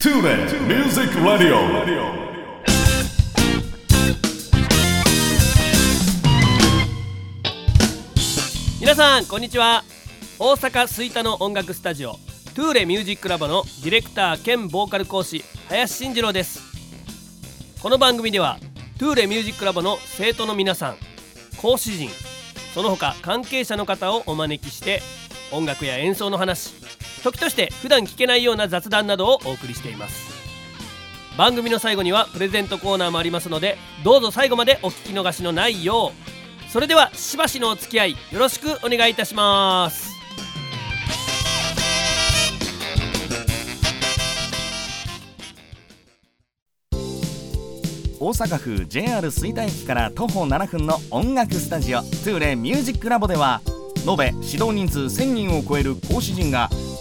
Tune in Music Radio. 皆さんこんにちは大阪吹田の音楽スタジオトゥーレミュージックラボのディレクター兼ボーカル講師林慎次郎ですこの番組ではトゥーレミュージックラボの生徒の皆さん講師陣その他関係者の方をお招きして音楽や演奏の話時として普段聞けないような雑談などをお送りしています。番組の最後にはプレゼントコーナーもありますのでどうぞ最後までお聞き逃しのないようそれではしばしのお付き合いよろしくお願いいたします。大阪府 JR 吹田駅から徒歩7分の音楽スタジオトゥーレミュージックラボでは延べ指導人数1000人を超える講師陣が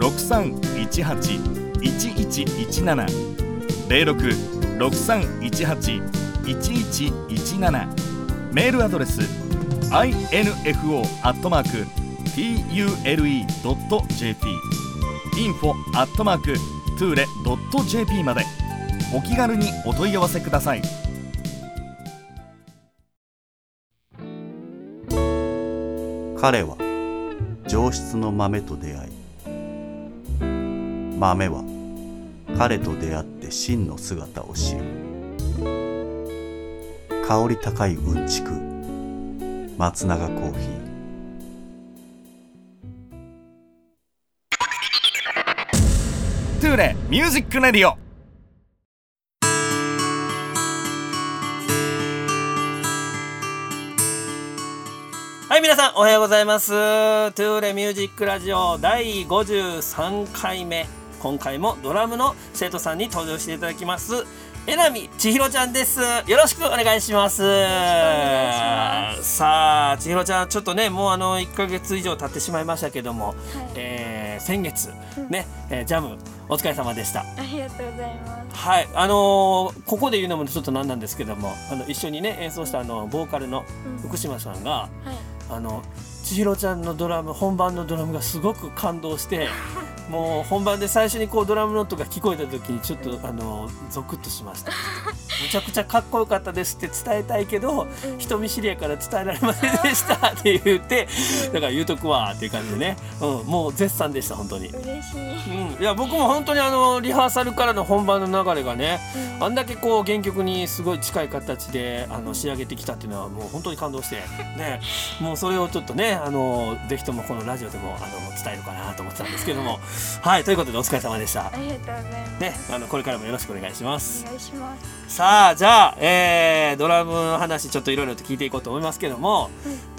0663181117 0663181117メールアドレス info アットマーク tule.jp info.tule.jp まで。お気軽にお問い合わせください。彼は上質の豆と出会い豆は彼と出会って真の姿を知る。香り高いうんちく松永コーヒー。トゥーレミュージックレディオ。はい皆さんおはようございます。トゥーレミュージックラジオ第53回目今回もドラムの生徒さんに登場していただきます。えなみちひろちゃんです。よろしくお願いします。さあちひろちゃんちょっとねもうあの1ヶ月以上経ってしまいましたけども、えー先月ね、えージャムお疲れ様でした。ありがとうございます。はい、あのーここで言うのもちょっとなんなんですけども、あの一緒にね演奏したあのボーカルのうん。福島さんが、はい。あの千尋ちゃんのドラム本番のドラムがすごく感動して、もう本番で最初にこうドラムの音が聞こえた時にちょっとあのゾクッとしました。めちゃくちゃかっこよかったですって伝えたいけど、うん。人見知りやから伝えられませんでしたって言って、だから言うとくわっていう感じでね、うん、もう絶賛でした本当に。嬉しい。うん、いや僕も本当にあのリハーサルからの本番の流れがね、うん。あんだけこう原曲にすごい近い形であの仕上げてきたっていうのはもう本当に感動してね。もうそれをちょっとねあのぜひともこのラジオでもあの伝えるかなと思ってたんですけどもはいということでお疲れ様でしたあ。りがとうございます。ね、あのこれからもよろしくお願いしますお。願いします。さあじゃあ、えードラムの話ちょっといろいろと聞いていこうと思いますけども、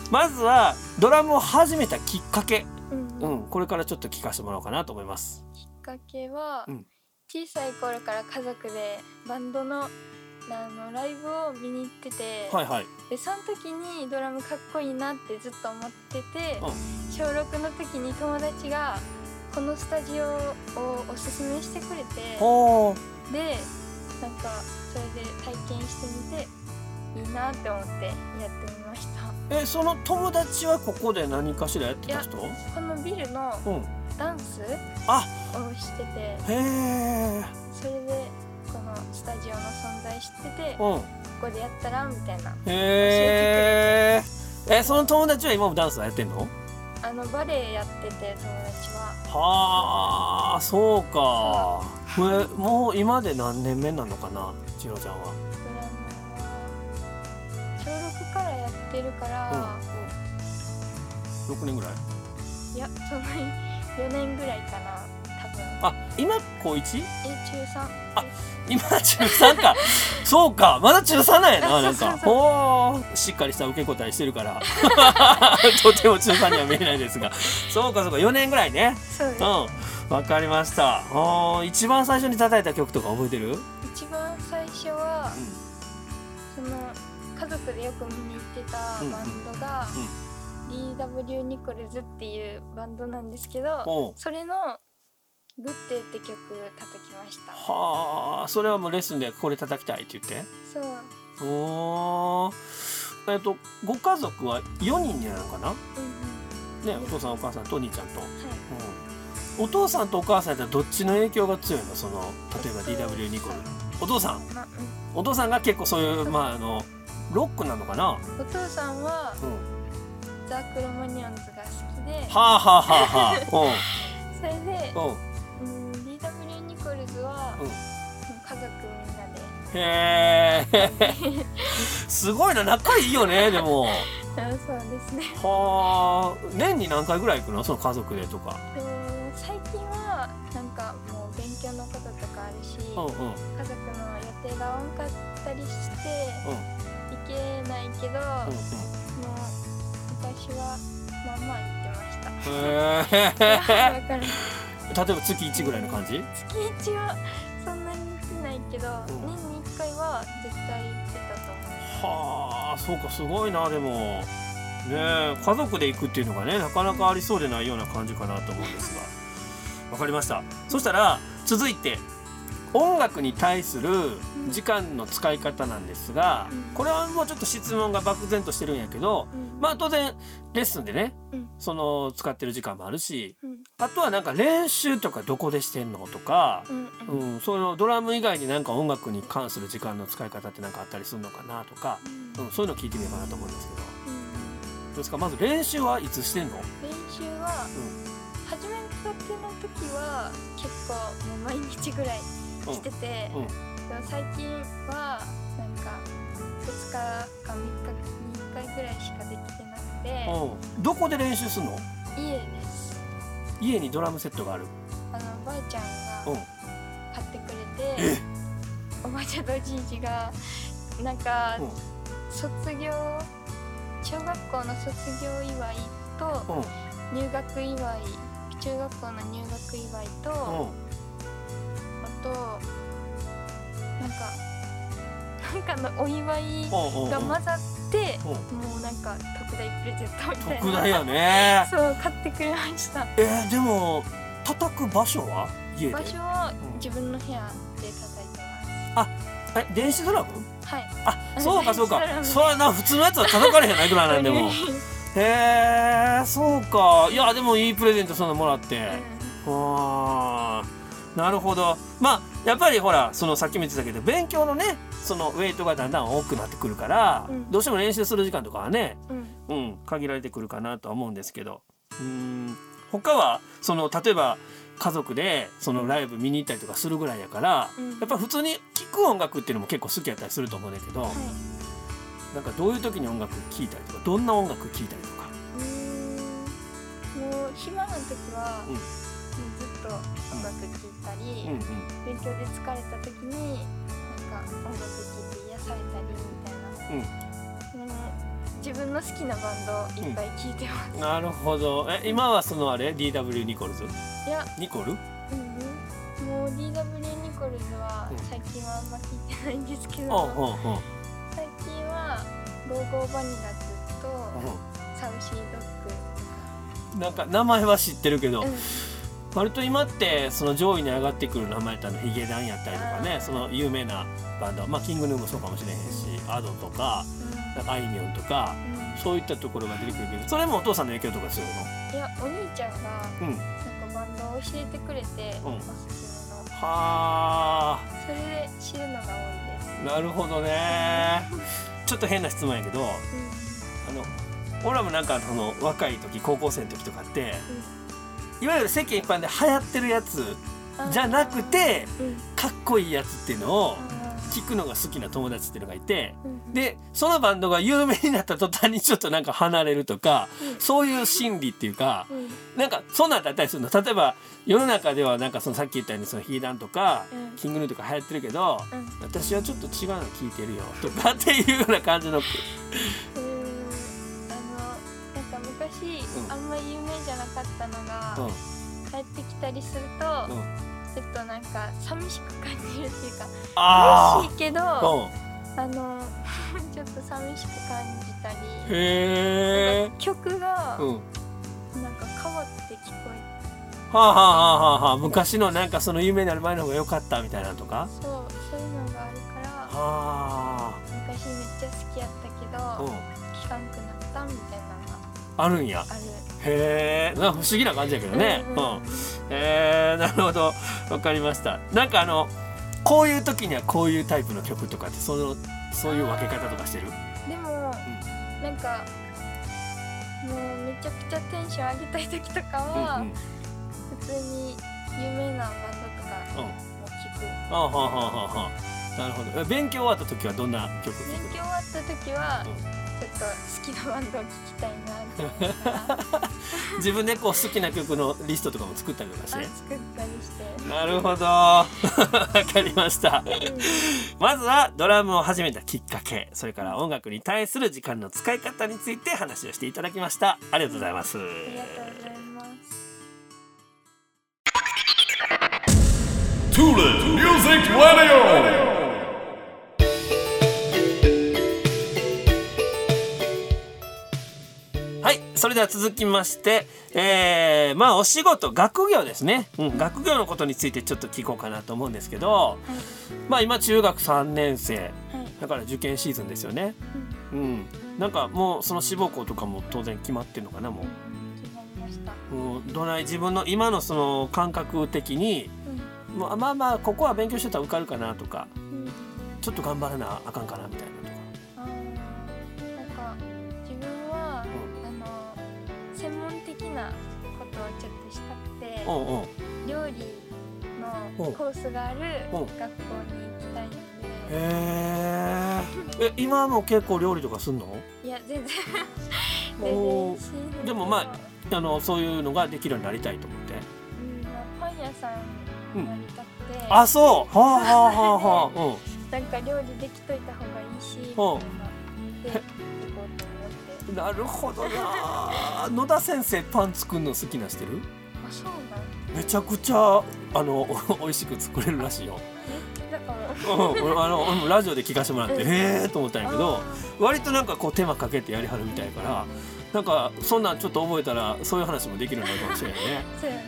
まずはドラムを始めたきっかけ、うん。うん、これからちょっと聞かせてもらおうかなと思います。きっかけは、うん小さい頃から家族でバンドのあのライブを見に行ってて、はいはい。でその時にドラムかっこいいなってずっと思ってて、う小6の時に友達がこのスタジオをおすすめしてくれて。でなんかそれで体験してみていいなって思ってやってみました。えその友達はここで何かしらやってた人？このビルのうん。ダンスあ。をしててへえ。それでこのスタジオの存在知っててうん。ここでやったらみたいな。へえ。えその友達は今もダンスやってんの？あのバレエやってて友達は。はあそうか。これもう今で何年目なのかな千尋ちゃんは？小6からやってるから、うんうん。6年ぐらい？いやその4年ぐらいかなあ今高 1? え中3今中3か。そうかまだ中3なんやななんか。そうそうそう。ほー。しっかりした受け答えしてるから。とても中3には見えないですが。そうかそうか。4年ぐらいね。そうん。わかりました。あー。一番最初に叩いた曲とか覚えてる？一番最初は、その家族でよく見に行ってたバンドが、DW ニコルズっていうバンドなんですけど、おう。それの「グッデー」って曲叩きました。はあそれはもうレッスンでこれ叩きたいって言って？そう、おー。えっとご家族は4人になるのかな？うんねお父さんお母さんとお兄ちゃんと、うん、はい。うん、お父さんとお母さんってどっちの影響が強いの？その例えば DW ニコル。お父さん。まあお父さんが結構そういうまああのロックなのかな、うん、お父さんはうん、ザ・クロマニオンズが好きで。はあはあはあはあ。それで、うんうんうん、へえすごいな仲いいよね でも。あそうですね。はあ年に何回ぐらい行くの？その家族でとか。で最近はなんかもう勉強のこととかあるし、うんうん。家族の予定が合わんかったりして、行けないけど、うんもう昔はまあまあ行ってました。うんへえ例えば月1ぐらいの感じ？月一はそんなに行ってないけど、ん。年に1回は絶対行ってたと思はあそうかすごいなでも。ね家族で行くっていうのがねなかなかありそうでないような感じかなと思うんですが。わかりました。そしたら続いて。音楽に対する時間の使い方なんですがうん。これはもうちょっと質問が漠然としてるんやけどまあ当然レッスンでねうん。その使ってる時間もあるしうん。あとはなんか練習とかどこでしてんのとかうん。そのドラム以外になんか音楽に関する時間の使い方って何かあったりするのかなとか、うん、そういうの聞いてみようかなと思うんですけど。どうですか？まず練習はいつしてんの？練習は、初めの時は結構もう毎日ぐらいしてて、うん。うんでも最近はなんか2日か3日に1回ぐらいしかできてなくて、うん、どこで練習するの？家です。家にドラムセットがある、あのおばあちゃんうん、が買ってくれて、おばあちゃんとおじいじがなんかうん。卒業小学校の卒業祝いとうん。入学祝い中学校の入学祝いと、となんかなんかのお祝いうんうんが混ざって、う。もうなんか特大プレゼントみたいな。特大やね。そう買ってくれました。えー、でも叩く場所は家で？場所はうん自分の部屋で叩いてます、え電子ドラム？はい。あそうかそうか。それな普通のやつは叩かれへんないくらいなんでも。へえそうか。いやでもいいプレゼントそんなのもらって、あーなるほど。まあやっぱりほらそのさっきも言ってたけど勉強のねそのウェイトがだんだん多くなってくるから、うん。どうしても練習する時間とかはね、うん。うん、限られてくるかなとは思うんですけど。うーん。他はその例えば家族でそのライブ見に行ったりとかするぐらいやから、うん。やっぱ普通に聴く音楽っていうのも結構好きやったりすると思うんだけど、はい。なんかどういう時に音楽聴いたりとかどんな音楽聴いたりとか？もう暇な時は、ずっと音楽聴いたり、うんうん。勉強で疲れた時になんか音楽聴いて癒されたりみたいな、もう自分の好きなバンドいっぱい聴いてます、なるほど。え今はそのあれ？DW ニコルズ？いや、ニコル？うん、もう DW ニコルズはうん最近はあんま聴いてないんですけうん。ど、うんうん。最近はゴーゴーバニラズとサウシードッうんなんか名前は知ってるけど、グ、うん割と今ってその上位に上がってくる名前ってあのヒゲダンやったりとかねその有名なバンドまあキングヌーもそうかもしれへんしアドとかなんかあいみょんとかうん。そういったところが出てくるけどそれもお父さんの影響とかするいやお兄ちゃんがのうん。なんかバンドを教えてくれて、うん。おすすめのはあ。それで知るのが多いです、なるほどね。ちょっと変な質問やけどあの俺らもなんかその若い時高校生の時とかっていわゆる世間一般で流行ってるやつうんじゃなくてうん。かっこいいやつっていうのをあ聞くのが好きな友達っていうのがいてでそのバンドが有名になった途端にちょっとなんか離れるとかうん。そういう心理っていうかうん。なんかそんなんだったりするの。例えば世の中ではなんかそのさっき言ったようにそのヒーダンとかうん。キングヌーとか流行ってるけどうん。私はちょっと違うの聞いてるよとかっていうような感じのかったのが、うん。帰ってきたたりすると、うん。ちょっとなんか寂しく感じるっていうかあ嬉しいけどああうん。の ちょっと寂しく感じたり曲がうん。なんか変わって聞こえはあはあはあはあはあ。昔のなんかその有名になる前の方が良かったみたいなのとか？てそうそういうのがあるからは昔めっちゃ好きやったけど聞かんくなったみたいなのあるんや。へえ。不思議な感じやけどね。うんうんへえなるほど。わかりました。なんかあのこういう時にはこういうタイプの曲とかってそのそういう分け方とかしてる？でも、なんかもうめちゃくちゃテンション上げたい時とかは、うんうん。普通に有名なバンドとかうん。も聞く、あはあはあはあはあなるほど。え勉強終わった時はどんな曲勉強終わった時は、うんちょっと好きなバンドを聴きたいなって思ったら。自分でこう好きな曲のリストとかも作ったりとかして。あ作ったりして、なるほど。わかりました。うんまずはドラムを始めたきっかけそれから音楽に対する時間の使い方について話をしていただきました。ありがとうございます。ありがとうございます。Tulip Music Radio. はいそれでは続きましてえー、まあお仕事学業ですね、うん、学業のことについてちょっと聞こうかなと思うんですけどまあ今中学3年生。はい。だから受験シーズンですよね。うん。なんかもうその志望校とかも当然決まってるのかなもう、うん、どない自分の今のその感覚的にもうまあまあここは勉強してたら受かるかなとかうんうん。ちょっと頑張らなあかんかなみたいな専門的なことをちょっとしたくてうんうん。料理うんのコースがあるうん。学校に行きたいので。へーえ今も結構料理とかすんの？いや全然。全然でもまあのそういうのができるようになりたいと思って。うんまあ、パン屋さんになりたくて、あそう。はあはあはあはあなんか料理できといた方がいいしうで行こうとなるほどな。野田先生パン作るの好きなしてる？あそうなんめちゃくちゃあのお 美味しく作れるらしいよ。だから。うん、俺あの俺もラジオで聞かせてもらってうん。へえと思ったんやけどあ割となんかこう手間かけてやりはるみたいやからなんかそんなんちょっと覚えたらそういう話もできるようになるかもしれないね。ーそうやな。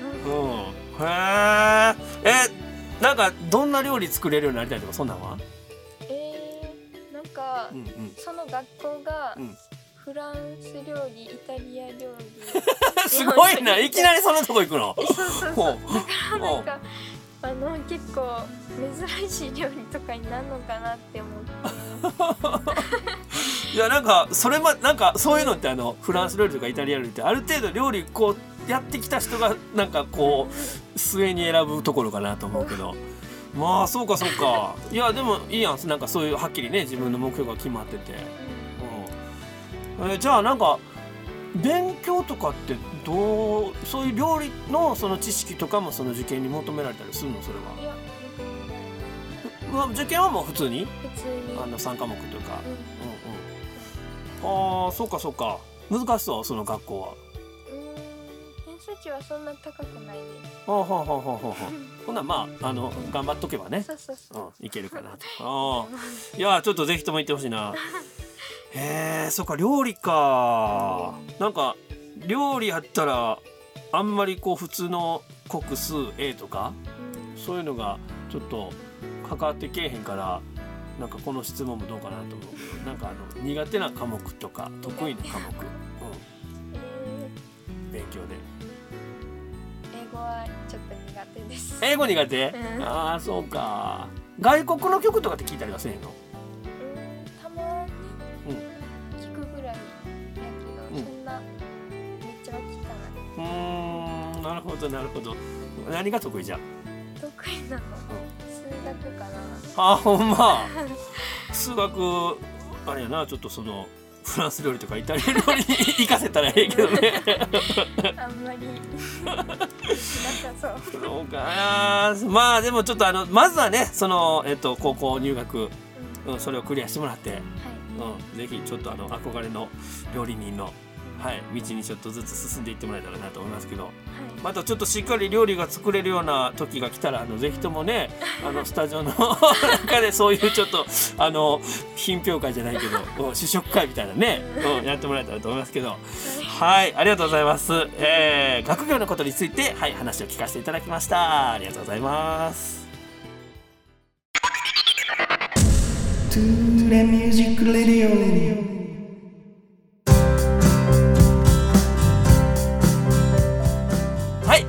うん、へええなんかどんな料理作れるようになりたいとかそんなんは、えー、なんか、うんうん、その学校がうんフランス料理イタリア料理。すごいないきなりそんなとこ行くの？えそうそうほそう。う。だからなんかあの結構珍しい料理とかになるのかなって思って。いやなんかそれまなんかそういうのってあのフランス料理とかイタリア料理ってある程度料理こうやってきた人がなんかこう末に選ぶところかなと思うけど。まあそうかそうか。いやでもいいやん。なんかそういうはっきりね自分の目標が決まってて、うんえじゃあなんか勉強とかってどうそういう料理のその知識とかもその受験に求められたりするのそれいやは、まあ、受験はもう普通に？普通に。あの3科目というか、うん。うんうん、ああそうかそうか。難しそうその学校は。うーん偏差値はそんな高くないですはあはあはあはあはあ。ほんならまああの頑張っとけばね。そうそうそう。うんいけるかなと。ああいやちょっとぜひとも行ってほしいなへえそっか料理か。なんか料理やったらあんまりこう普通の国数 A とかうんそういうのがちょっと関わってけえへんからなんかこの質問もどうかなと思う。けどなんかあの苦手な科目とか得意な科目、うえん、勉強で。ー英語はちょっと苦手です。英語苦手、うん。ああそうか。外国の曲とかって聞いたりはせえへんの？どなるほど。何が得意じゃん？得意なの？数学かな。あほんま？数学あれやなちょっとそのフランス料理とかイタリア料理に 行かせたらええけどね。あんまり。なさそう。そうか。なまあでもちょっとあのまずはねその、えっと、高校入学、うん。うん、それをクリアしてもらって、はい。うん、ぜひちょっとあの憧れの料理人の、はい、道にちょっとずつ進んでいってもらえたらなと思いますけど。はい。またちょっとしっかり料理が作れるような時が来たらあのぜひともねあのスタジオの 中でそういうちょっとあの品評会じゃないけどうん試食会みたいなね、うん、やってもらえたらと思いますけど。はい。ありがとうございます、えー、学業のことについてはい話を聞かせていただきました。ありがとうございます。トゥーレミュージックレディオはい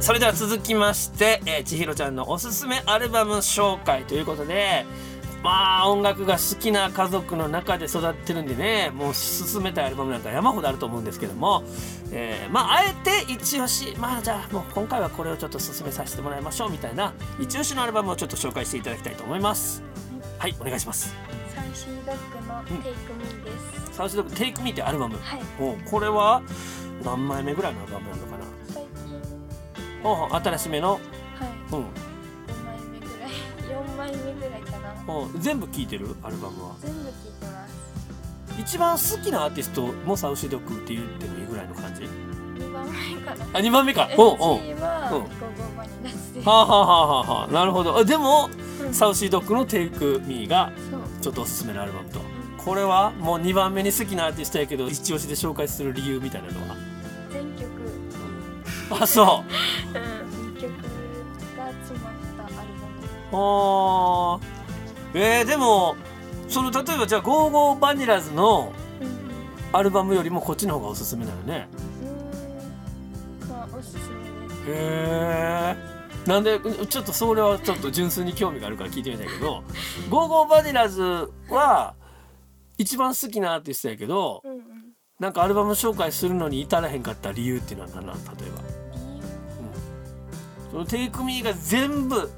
それでは続きまして、えー、千尋ちゃんのおすすめアルバム紹介ということでまあ音楽が好きな家族の中で育ってるんでねもう進めたいアルバムなんか山ほどあると思うんですけども、えーまああえて一押しまあじゃあもう今回はこれをちょっと進めさせてもらいましょうみたいな一押しのアルバムをちょっと紹介していただきたいと思います。はいお願いします。サンシードッグのテイクミーです、サウシドッグテイクミーってアルバム？はい。おこれは何枚目ぐらいのアルバムなのかほうほう新しめの？はい。うん。5枚目ぐらい4枚目ぐらいかな。ほう全部聴いてる？アルバムは。全部聞いてます。一番好きなアーティストもサウシドッグって言ってもいいぐらいの感じ？2番目かな。あ2番目か。お うおう。1位はうん。ゴーゴーバニラスですはあはあはあはあはあ。なるほど。あでもうん。サウシードッグの「テイクミーがそう。ちょっとおすすめのアルバムと。これはもう2番目に好きなアーティストやけど一押しで紹介する理由みたいなのは？あそう。うん2曲が詰まったアルバム。あー。えー、でもその例えばじゃあ「ゴーゴーバニラズ」のアルバムよりもこっちの方がおすすめなのね。うーん。まあおすすめです。へえなんでちょっとそれはちょっと純粋に興味があるから聞いてみたいけど「ゴーゴーバニラズ」は一番好きなアーティストやけどうんうん。なんかアルバム紹介するのに至らへんかった理由っていうのは何なん？例えばその「テイクミーが全部例え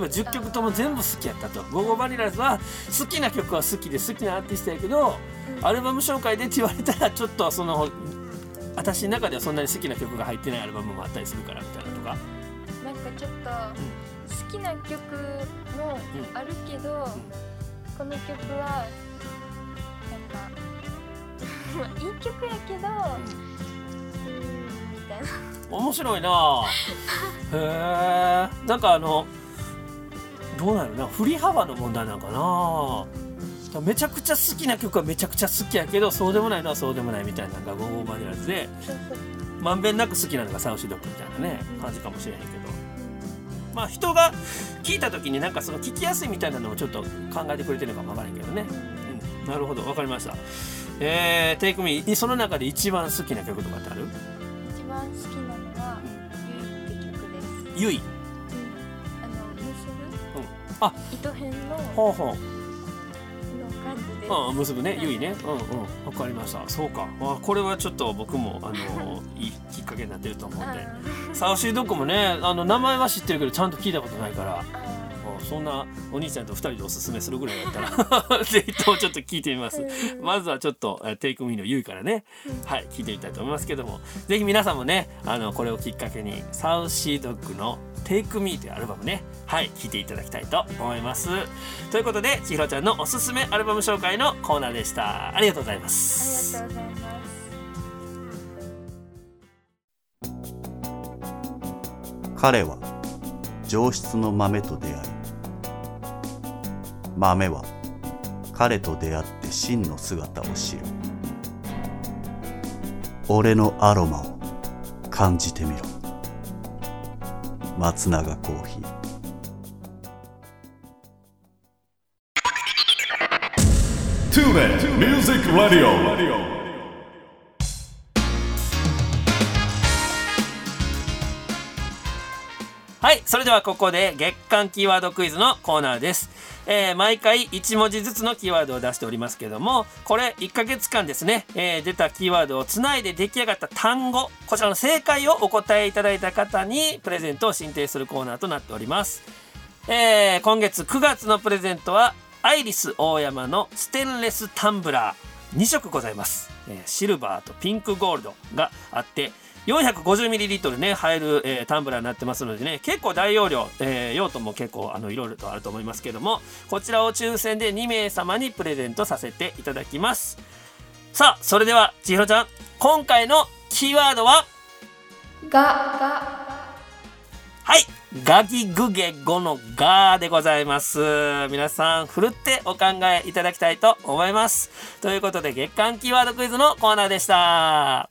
ば10曲とも全部好きやったと「ゴーゴーバニラズ」は好きな曲は好きで好きなアーティストやけどアルバム紹介でって言われたらちょっとその私の中ではそんなに好きな曲が入ってないアルバムもあったりするからみたいなとか。なんかちょっと好きな曲もあるけど、この曲はなんか まあいい曲やけどうーんみたいな面白いな。あへえ。んかあのどうなるな振り幅の問題なのかな？めちゃくちゃ好きな曲はめちゃくちゃ好きやけどそうでもないのはそうでもないみたいなのがゴーゴーバニラズで。まんべんなく好きなのがサウシドッグみたいなね感じかもしれへんけど。まあ人が聞いた時になんかその聞きやすいみたいなのをちょっと考えてくれてるのかもわからんけどね、うん、なるほど。わかりました。えー、テイクミーその中で一番好きな曲とかってある？番好きなのは「ゆい」って曲です、ゆい。うん、あの結ぶ、うん。あ。糸編のほうほう。の感じです、うん、結ぶね、ゆいね。うんうん、わかりました。そうか。あ、これはちょっと僕も、あの、いいきっかけになってると思うんで。サウシードッグもね、あの、名前は知ってるけど、ちゃんと聞いたことないから。そんなお兄ちゃんと二人でおすすめするぐらいだったら ぜひともちょっと聞いてみます。うん。まずはちょっとえーテイクミーのゆいからね。はい聞いてみたいと思いますけども。ぜひ皆さんもねあのこれをきっかけにサウシードッグのテイクミーというアルバムね。はい聞いていただきたいと思います。ということで千尋ちゃんのおすすめアルバム紹介のコーナーでした。ありがとうございまあすりがとうございます。彼は上質の豆と出会い豆は彼と出会って真の姿を知る。俺のアロマを感じてみろ。松永コーヒー。TuneIn Music Radio. はいそれではここで月間キーワードクイズのコーナーです、えー毎回1文字ずつのキーワードを出しておりますけどもこれ1ヶ月間ですね、えー出たキーワードをつないで出来上がった単語こちらの正解をお答えいただいた方にプレゼントを申請するコーナーとなっております、えー今月9月のプレゼントはアイリス大山のステンレスタンブラー2色ございます、えシルバーとピンクゴールドがあって 450ml ね入る、えータンブラーになってますのでね結構大容量、えー用途も結構あのいろいろとあると思いますけどもこちらを抽選で2名様にプレゼントさせていただきます。さあそれでは千尋ちゃん今回のキーワードは？が。がはいガギグゲ語のガーでございます。皆さんふるってお考えいただきたいと思います。ということで月間キーワードクイズのコーナーでした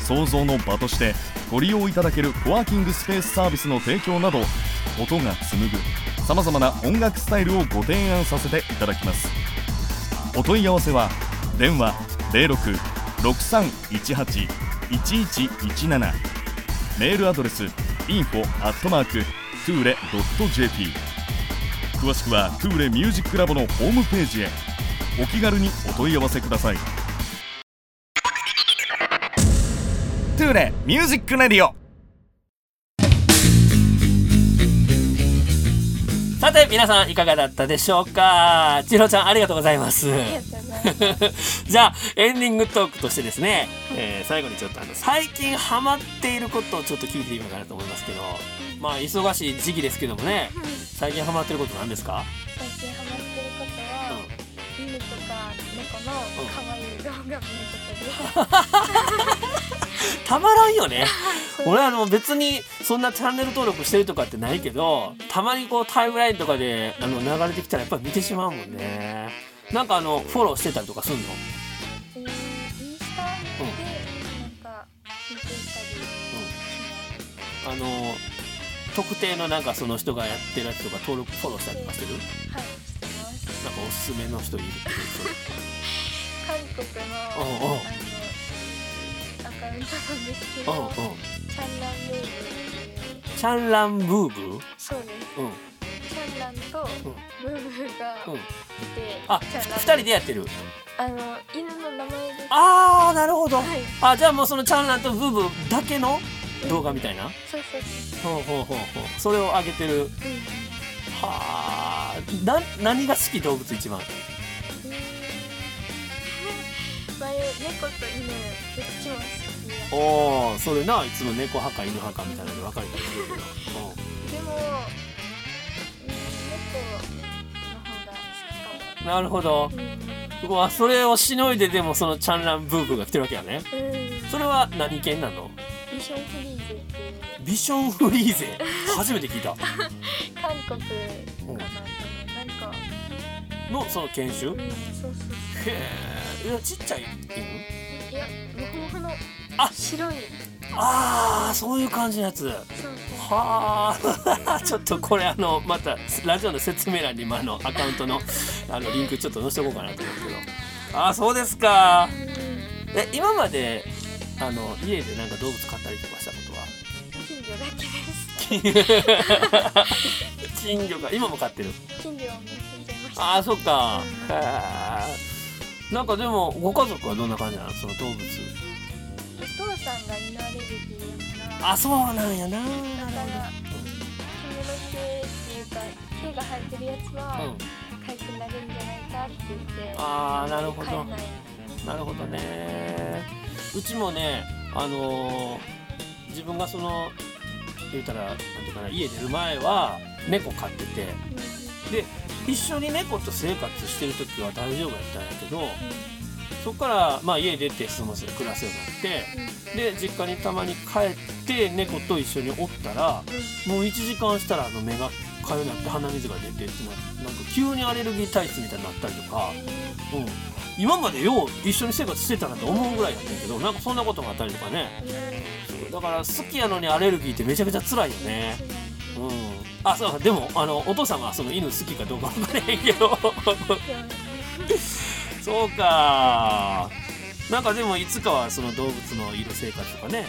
創造の場としてご利用いただけるコワーキングスペースサービスの提供など音が紡ぐさまざまな音楽スタイルをご提案させていただきます。お問い合わせは電話0663181117メールアドレス info アットマークトゥーレ .jp 詳しくはトゥーレミュージックラボのホームページへ。お気軽にお問い合わせください。トゥーレミュージックレディオ。さて皆さんいかがだったでしょうか？千尋ちゃんありがとうございます。じゃあエンディングトークとしてですね、えー最後にちょっとあの最近ハマっていることをちょっと聞いてみようかなと思いますけどまあ忙しい時期ですけどもね最近ハマってることなんですか？最近ハマってることは、犬とか猫の可愛い動画見ることで。す。たまらんよね。俺あの別にそんなチャンネル登録してるとかってないけどたまにこうタイムラインとかであの流れてきたらやっぱり見てしまうもんね。なんかあのフォローしてたりとかすんの？あの特定のなんかその人がやってるやつとか登録フォローしたりとかしてる？はい、してます。なんかおすすめの人いるって 韓国のうんうんあのアカウントなんですけど、うんうん。チャンランルーブっていうチャンランブーブーそうです。うん。チャンランとブーブーがうん。いて、あチャンラン。二人でやってる？あの犬の名前です。あーなるほど。はい。あじゃあもうそのチャンランとブーブーだけの動画みたいな？そうそうそう。ほうほうほうほう。それを上げてる。うん。はあ。な何が好き？動物一番。前猫と犬どっちも好き。やおおそれな。いつも猫派か犬派かみたいなので分かれたりするけど、でも、うん、猫の方が好きかうん、なるほど。もうん、うわそれをしのいででもそのチャンランブーブーが来てるわけやね。うん、それは何犬なの？ビションフリーゼ。っていうビションフリーゼ。初めて聞いた。韓国かな、なんかのその犬種？うんへそうそう。えいやちっちゃい犬？いやモフモフのあ白い。ああそういう感じのやつ。はあ。ちょっとこれあのまたラジオの説明欄にもあのアカウントの あのリンクちょっと載せておこうかなと思うけど。ああそうですか。うん。え今まであの家でなんか動物飼ったりとかしたことは？金魚だけです。金魚が今も飼ってる？金魚はもう死んじゃいました。ああそっか。うん。なんかでもご家族はどんな感じなの？その動物お父さん。が犬アレルギーやからあそうなんやな。だから髪の毛っていうか毛が生えてるやつはうん。かゆくなるんじゃないかって言ってあーなるほど。なるほどね。うちもねあのー自分がその言うたらなんていうかな家出る前は猫飼ってて。で一緒に猫と生活してる時は大丈夫やったんやけどそこから、まあ、家出てその暮らすようになってで実家にたまに帰って猫と一緒におったらもう1時間したらあの目がかゆなって鼻水が出てってななんか急にアレルギー体質みたいになったりとか、うん、今までよう一緒に生活してたなと思うぐらいやったけどなんかそんなことがあったりとかね。だから好きやのにアレルギーってめちゃくちゃ辛いよね。うん、あそうでもあのお父さんはその犬好きかどうか分からへんけどそうか。なんかでもいつかはその動物のいる生活とかね、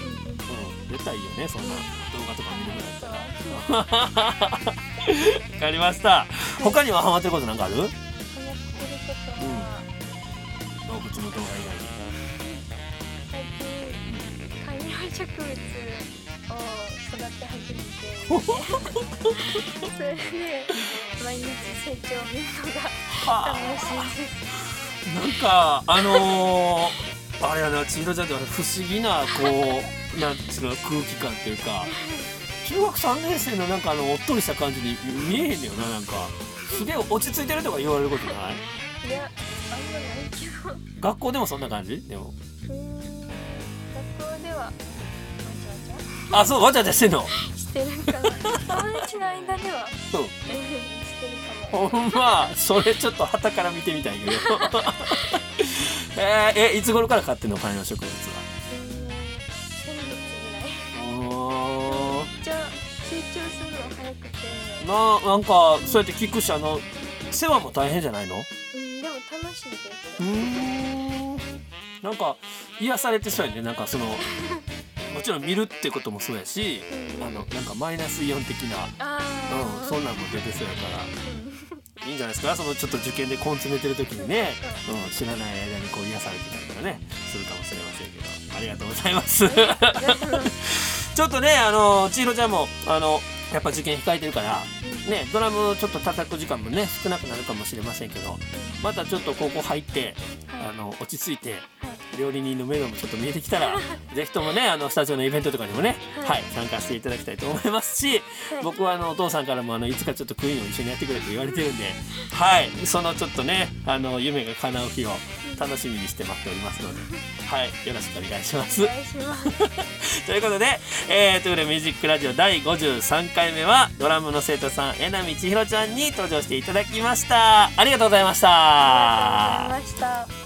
うん、絶対いいよねそんな。動画とか見るぐらいだったら。わかりました。他にはハマってることなんかある？動物の動画以外に最近観葉植物を育て初めて それで毎日成長を見るのが楽しいです なんかあのー、あれやな千尋ちゃんって不思議なこうなんつうの空気感っていうか中学3年生のなんかあのおっとりした感じに見えへんねよななんか。すげえ落ち着いてるとか言われることない？いやあんまないけど。う学校でもそんな感じ？でも。ーん学校ではわちゃわちあそうわちゃわちゃしてんの？ゃしてるかな。友達の間では。うんうほんまそれちょっと旗から見てみたいけど。えー、えいつ頃から買ってんの観葉植物は？うーん先月ぐらい。おー。めっちゃ成長するの早くて。ななんかそうやって聞くしあの世話も大変じゃないの？うんでも楽しいです。うーん。なんか癒されてそうやね。なんかその もちろん見るってこともそうやしうん。あのなんかマイナスイオン的な、うん、そんなんも出てそうやから。うんいいんじゃないですか？そのちょっと受験で根詰めてる時にね、うん、知らない間にこう癒されてたりとかねするかもしれませんけど。ありがとうございます。ちょっとねあの千尋ちゃんもあのやっぱ受験控えてるからねドラムちょっと叩く時間もね少なくなるかもしれませんけどまたちょっと高校入ってはい。あの落ち着いて料理人の目処もちょっと見えてきたら ぜひともねあのスタジオのイベントとかにもね、ははいい参加していただきたいと思いますし僕はあのお父さんからもあのいつかちょっとクイーンを一緒にやってくれと言われてるんではい。そのちょっとねあの夢が叶う日を楽しみにして待っておりますので はいよろしくお願いします。お。願いします。ということで、えー、ということでミュージックラジオ第53回目はドラムの生徒さん榎並千尋ちゃんに登場していただきました。ありがとうございました。ありがとうございました